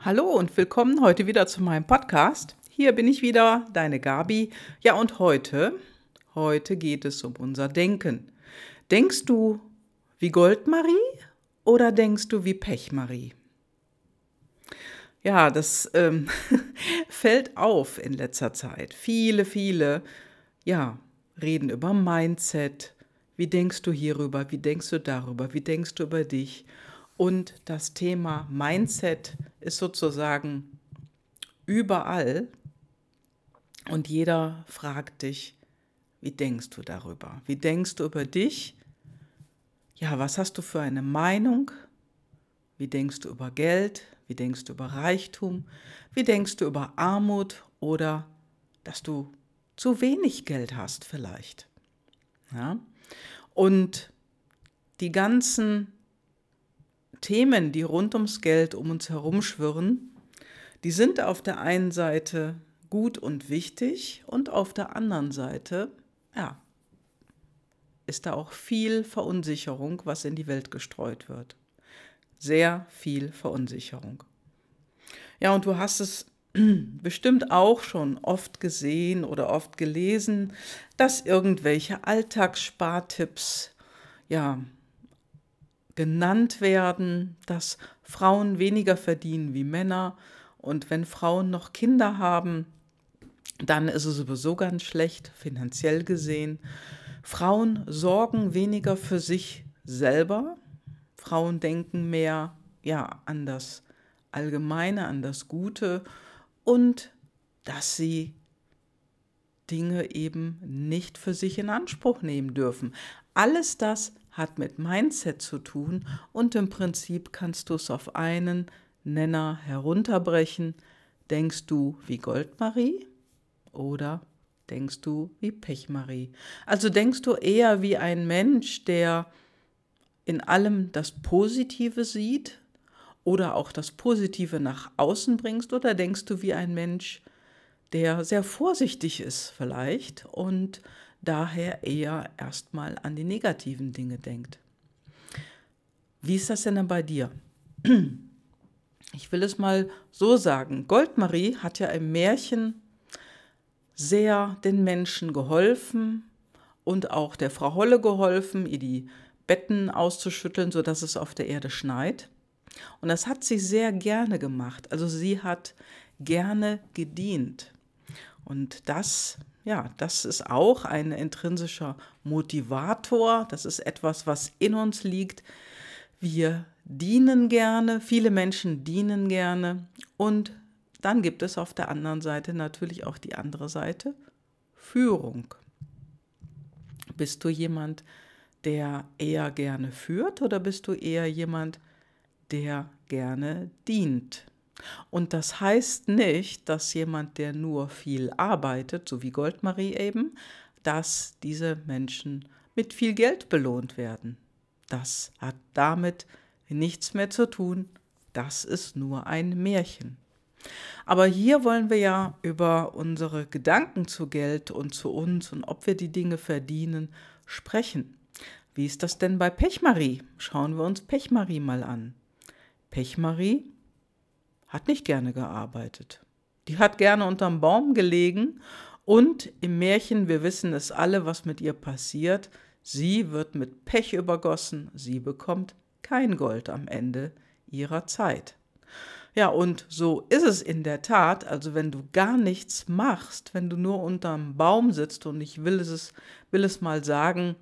Hallo und willkommen heute wieder zu meinem Podcast. Hier bin ich wieder, deine Gabi. Ja, und heute, heute geht es um unser Denken. Denkst du wie Goldmarie oder denkst du wie Pechmarie? Ja, das ähm, fällt auf in letzter Zeit. Viele, viele, ja, reden über Mindset. Wie denkst du hierüber? Wie denkst du darüber? Wie denkst du über dich? Und das Thema Mindset ist sozusagen überall. Und jeder fragt dich, wie denkst du darüber? Wie denkst du über dich? Ja, was hast du für eine Meinung? Wie denkst du über Geld? Wie denkst du über Reichtum? Wie denkst du über Armut oder dass du zu wenig Geld hast vielleicht? Ja? Und die ganzen Themen, die rund ums Geld um uns herum schwirren, die sind auf der einen Seite gut und wichtig und auf der anderen Seite, ja, ist da auch viel Verunsicherung, was in die Welt gestreut wird. Sehr viel Verunsicherung. Ja, und du hast es bestimmt auch schon oft gesehen oder oft gelesen, dass irgendwelche Alltagsspartipps ja genannt werden, dass Frauen weniger verdienen wie Männer und wenn Frauen noch Kinder haben, dann ist es sowieso ganz schlecht finanziell gesehen. Frauen sorgen weniger für sich selber. Frauen denken mehr ja an das Allgemeine, an das Gute und dass sie Dinge eben nicht für sich in Anspruch nehmen dürfen. Alles das hat mit Mindset zu tun und im Prinzip kannst du es auf einen Nenner herunterbrechen. Denkst du wie Goldmarie oder denkst du wie Pechmarie? Also denkst du eher wie ein Mensch, der in allem das Positive sieht oder auch das Positive nach außen bringst oder denkst du wie ein Mensch, der sehr vorsichtig ist vielleicht und daher eher erstmal an die negativen Dinge denkt. Wie ist das denn dann bei dir? Ich will es mal so sagen. Goldmarie hat ja im Märchen sehr den Menschen geholfen und auch der Frau Holle geholfen, ihr die Betten auszuschütteln, sodass es auf der Erde schneit. Und das hat sie sehr gerne gemacht. Also sie hat gerne gedient. Und das ja, das ist auch ein intrinsischer Motivator. Das ist etwas, was in uns liegt. Wir dienen gerne, viele Menschen dienen gerne. Und dann gibt es auf der anderen Seite natürlich auch die andere Seite, Führung. Bist du jemand, der eher gerne führt oder bist du eher jemand, der gerne dient? Und das heißt nicht, dass jemand, der nur viel arbeitet, so wie Goldmarie eben, dass diese Menschen mit viel Geld belohnt werden. Das hat damit nichts mehr zu tun. Das ist nur ein Märchen. Aber hier wollen wir ja über unsere Gedanken zu Geld und zu uns und ob wir die Dinge verdienen sprechen. Wie ist das denn bei Pechmarie? Schauen wir uns Pechmarie mal an. Pechmarie hat nicht gerne gearbeitet. Die hat gerne unterm Baum gelegen und im Märchen, wir wissen es alle, was mit ihr passiert, sie wird mit Pech übergossen, sie bekommt kein Gold am Ende ihrer Zeit. Ja, und so ist es in der Tat, also wenn du gar nichts machst, wenn du nur unterm Baum sitzt und ich will es, will es mal sagen,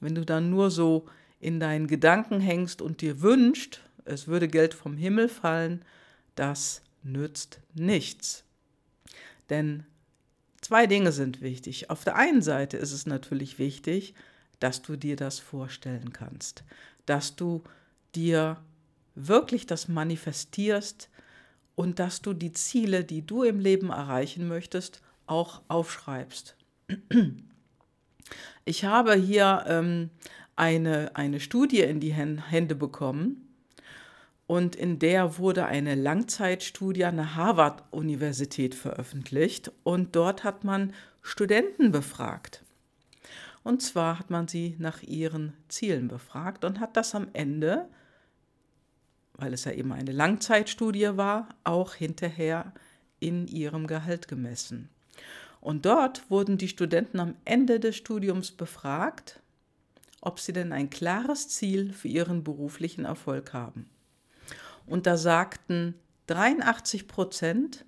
wenn du dann nur so in deinen Gedanken hängst und dir wünscht, es würde Geld vom Himmel fallen, das nützt nichts. Denn zwei Dinge sind wichtig. Auf der einen Seite ist es natürlich wichtig, dass du dir das vorstellen kannst, dass du dir wirklich das manifestierst und dass du die Ziele, die du im Leben erreichen möchtest, auch aufschreibst. Ich habe hier ähm, eine, eine Studie in die Hände bekommen, und in der wurde eine Langzeitstudie an der Harvard-Universität veröffentlicht und dort hat man Studenten befragt. Und zwar hat man sie nach ihren Zielen befragt und hat das am Ende, weil es ja eben eine Langzeitstudie war, auch hinterher in ihrem Gehalt gemessen. Und dort wurden die Studenten am Ende des Studiums befragt, ob sie denn ein klares Ziel für ihren beruflichen Erfolg haben. Und da sagten 83 Prozent,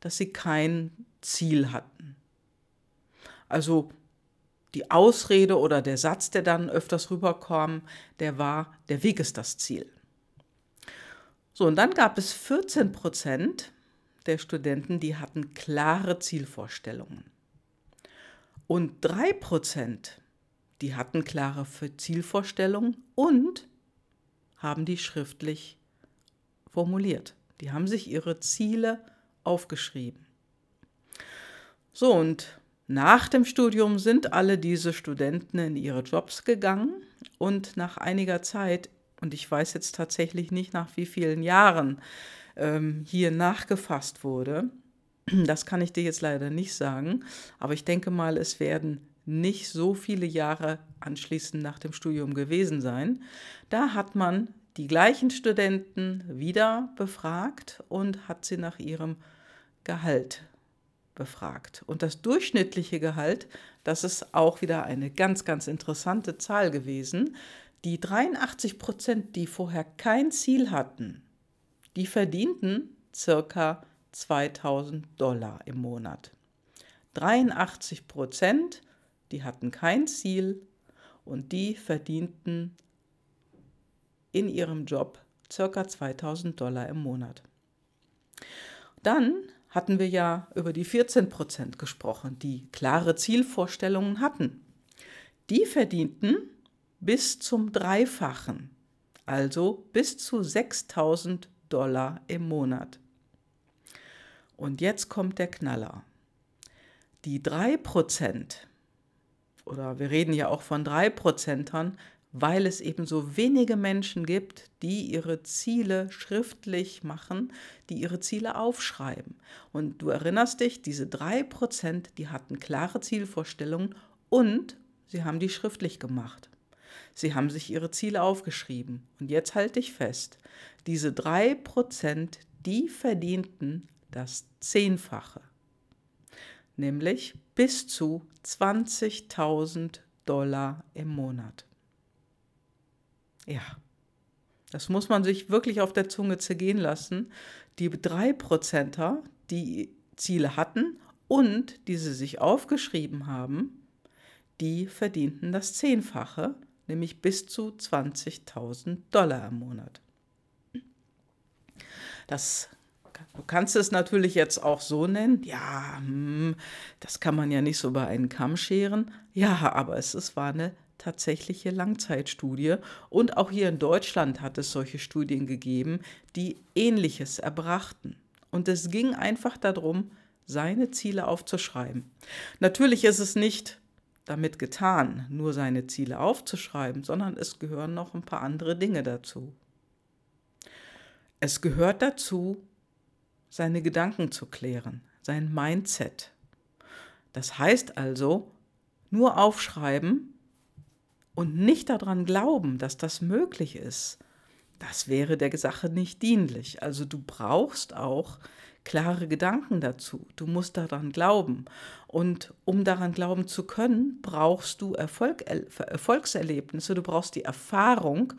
dass sie kein Ziel hatten. Also die Ausrede oder der Satz, der dann öfters rüberkam, der war, der Weg ist das Ziel. So, und dann gab es 14 Prozent, der Studenten, die hatten klare Zielvorstellungen. Und drei Prozent, die hatten klare Zielvorstellungen und haben die schriftlich formuliert. Die haben sich ihre Ziele aufgeschrieben. So, und nach dem Studium sind alle diese Studenten in ihre Jobs gegangen und nach einiger Zeit, und ich weiß jetzt tatsächlich nicht nach wie vielen Jahren, ähm, hier nachgefasst wurde. Das kann ich dir jetzt leider nicht sagen, aber ich denke mal, es werden nicht so viele Jahre anschließend nach dem Studium gewesen sein. Da hat man die gleichen Studenten wieder befragt und hat sie nach ihrem Gehalt befragt. Und das durchschnittliche Gehalt, das ist auch wieder eine ganz, ganz interessante Zahl gewesen. Die 83 Prozent, die vorher kein Ziel hatten, die verdienten circa 2000 Dollar im Monat. 83 Prozent, die hatten kein Ziel und die verdienten in ihrem Job circa 2000 Dollar im Monat. Dann hatten wir ja über die 14 Prozent gesprochen, die klare Zielvorstellungen hatten. Die verdienten bis zum Dreifachen, also bis zu 6000 Dollar im Monat. Und jetzt kommt der Knaller. Die 3%, oder wir reden ja auch von 3%ern, weil es eben so wenige Menschen gibt, die ihre Ziele schriftlich machen, die ihre Ziele aufschreiben. Und du erinnerst dich, diese 3%, die hatten klare Zielvorstellungen und sie haben die schriftlich gemacht. Sie haben sich ihre Ziele aufgeschrieben. Und jetzt halte ich fest, diese drei Prozent, die verdienten das Zehnfache, nämlich bis zu 20.000 Dollar im Monat. Ja, das muss man sich wirklich auf der Zunge zergehen lassen. Die drei Prozenter, die Ziele hatten und die sie sich aufgeschrieben haben, die verdienten das Zehnfache, nämlich bis zu 20.000 Dollar im Monat. Das, du kannst es natürlich jetzt auch so nennen, ja, hm, das kann man ja nicht so über einen Kamm scheren. Ja, aber es, es war eine tatsächliche Langzeitstudie und auch hier in Deutschland hat es solche Studien gegeben, die ähnliches erbrachten. Und es ging einfach darum, seine Ziele aufzuschreiben. Natürlich ist es nicht damit getan, nur seine Ziele aufzuschreiben, sondern es gehören noch ein paar andere Dinge dazu. Es gehört dazu, seine Gedanken zu klären, sein Mindset. Das heißt also, nur aufschreiben und nicht daran glauben, dass das möglich ist, das wäre der Sache nicht dienlich. Also du brauchst auch klare Gedanken dazu. Du musst daran glauben. Und um daran glauben zu können, brauchst du Erfolg, Erfolgserlebnisse, du brauchst die Erfahrung,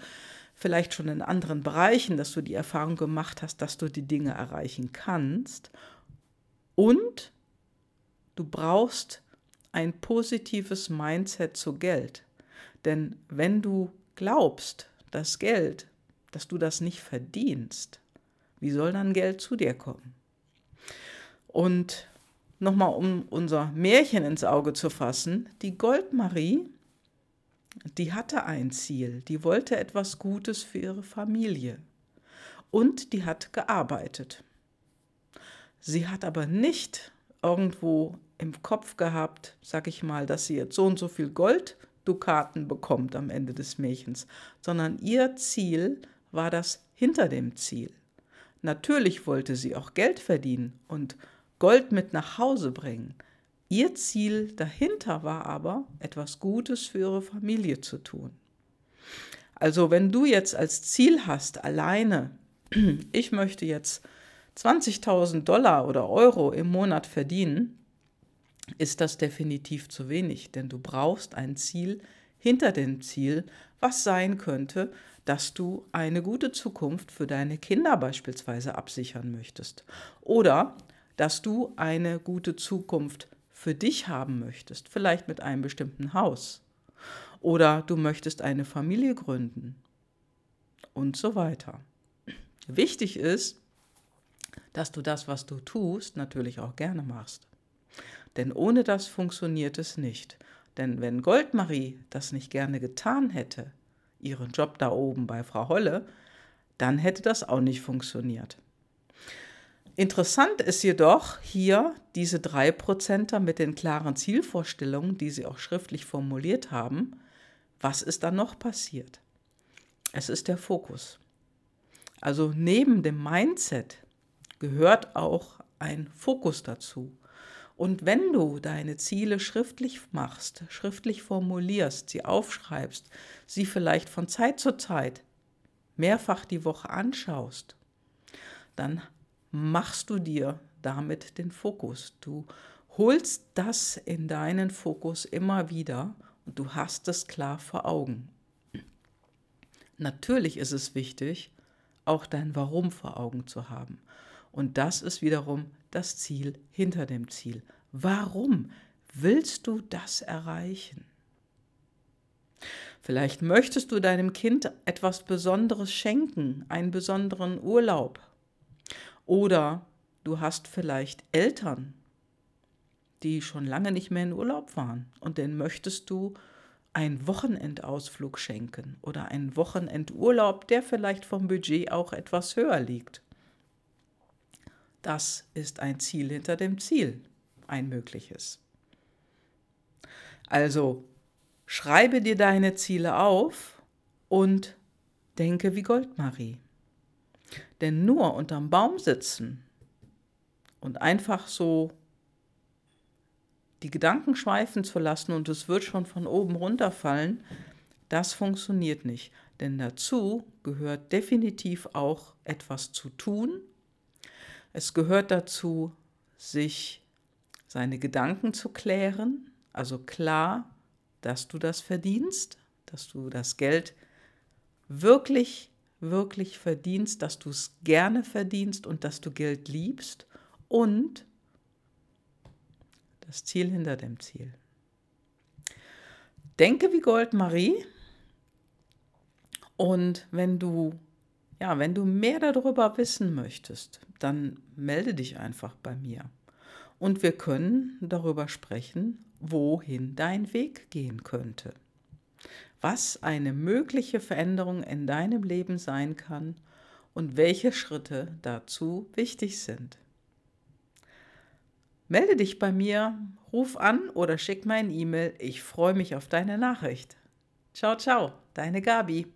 vielleicht schon in anderen Bereichen, dass du die Erfahrung gemacht hast, dass du die Dinge erreichen kannst. Und du brauchst ein positives Mindset zu Geld. Denn wenn du glaubst, dass Geld, dass du das nicht verdienst, wie soll dann Geld zu dir kommen? Und nochmal, um unser Märchen ins Auge zu fassen, die Goldmarie, die hatte ein Ziel, die wollte etwas Gutes für ihre Familie und die hat gearbeitet. Sie hat aber nicht irgendwo im Kopf gehabt, sag ich mal, dass sie jetzt so und so viel Golddukaten bekommt am Ende des Märchens, sondern ihr Ziel war das hinter dem Ziel. Natürlich wollte sie auch Geld verdienen und Gold mit nach Hause bringen. Ihr Ziel dahinter war aber, etwas Gutes für ihre Familie zu tun. Also wenn du jetzt als Ziel hast, alleine ich möchte jetzt 20.000 Dollar oder Euro im Monat verdienen, ist das definitiv zu wenig, denn du brauchst ein Ziel hinter dem Ziel, was sein könnte, dass du eine gute Zukunft für deine Kinder beispielsweise absichern möchtest oder dass du eine gute Zukunft für dich haben möchtest, vielleicht mit einem bestimmten Haus oder du möchtest eine Familie gründen und so weiter. Wichtig ist, dass du das, was du tust, natürlich auch gerne machst. Denn ohne das funktioniert es nicht. Denn wenn Goldmarie das nicht gerne getan hätte, ihren Job da oben bei Frau Holle, dann hätte das auch nicht funktioniert. Interessant ist jedoch hier diese drei Prozenter mit den klaren Zielvorstellungen, die sie auch schriftlich formuliert haben. Was ist da noch passiert? Es ist der Fokus. Also neben dem Mindset gehört auch ein Fokus dazu. Und wenn du deine Ziele schriftlich machst, schriftlich formulierst, sie aufschreibst, sie vielleicht von Zeit zu Zeit mehrfach die Woche anschaust, dann machst du dir damit den Fokus. Du holst das in deinen Fokus immer wieder und du hast es klar vor Augen. Natürlich ist es wichtig, auch dein Warum vor Augen zu haben. Und das ist wiederum das Ziel hinter dem Ziel. Warum willst du das erreichen? Vielleicht möchtest du deinem Kind etwas Besonderes schenken, einen besonderen Urlaub. Oder du hast vielleicht Eltern, die schon lange nicht mehr in Urlaub waren und denen möchtest du einen Wochenendausflug schenken oder einen Wochenendurlaub, der vielleicht vom Budget auch etwas höher liegt. Das ist ein Ziel hinter dem Ziel, ein mögliches. Also schreibe dir deine Ziele auf und denke wie Goldmarie. Denn nur unterm Baum sitzen und einfach so die Gedanken schweifen zu lassen und es wird schon von oben runterfallen, das funktioniert nicht. Denn dazu gehört definitiv auch etwas zu tun. Es gehört dazu, sich seine Gedanken zu klären, also klar, dass du das verdienst, dass du das Geld wirklich, wirklich verdienst, dass du es gerne verdienst und dass du Geld liebst und das Ziel hinter dem Ziel. Denke wie Goldmarie und wenn du ja, wenn du mehr darüber wissen möchtest, dann melde dich einfach bei mir und wir können darüber sprechen, wohin dein Weg gehen könnte. Was eine mögliche Veränderung in deinem Leben sein kann und welche Schritte dazu wichtig sind. Melde dich bei mir, ruf an oder schick mir ein E-Mail. Ich freue mich auf deine Nachricht. Ciao, ciao, deine Gabi.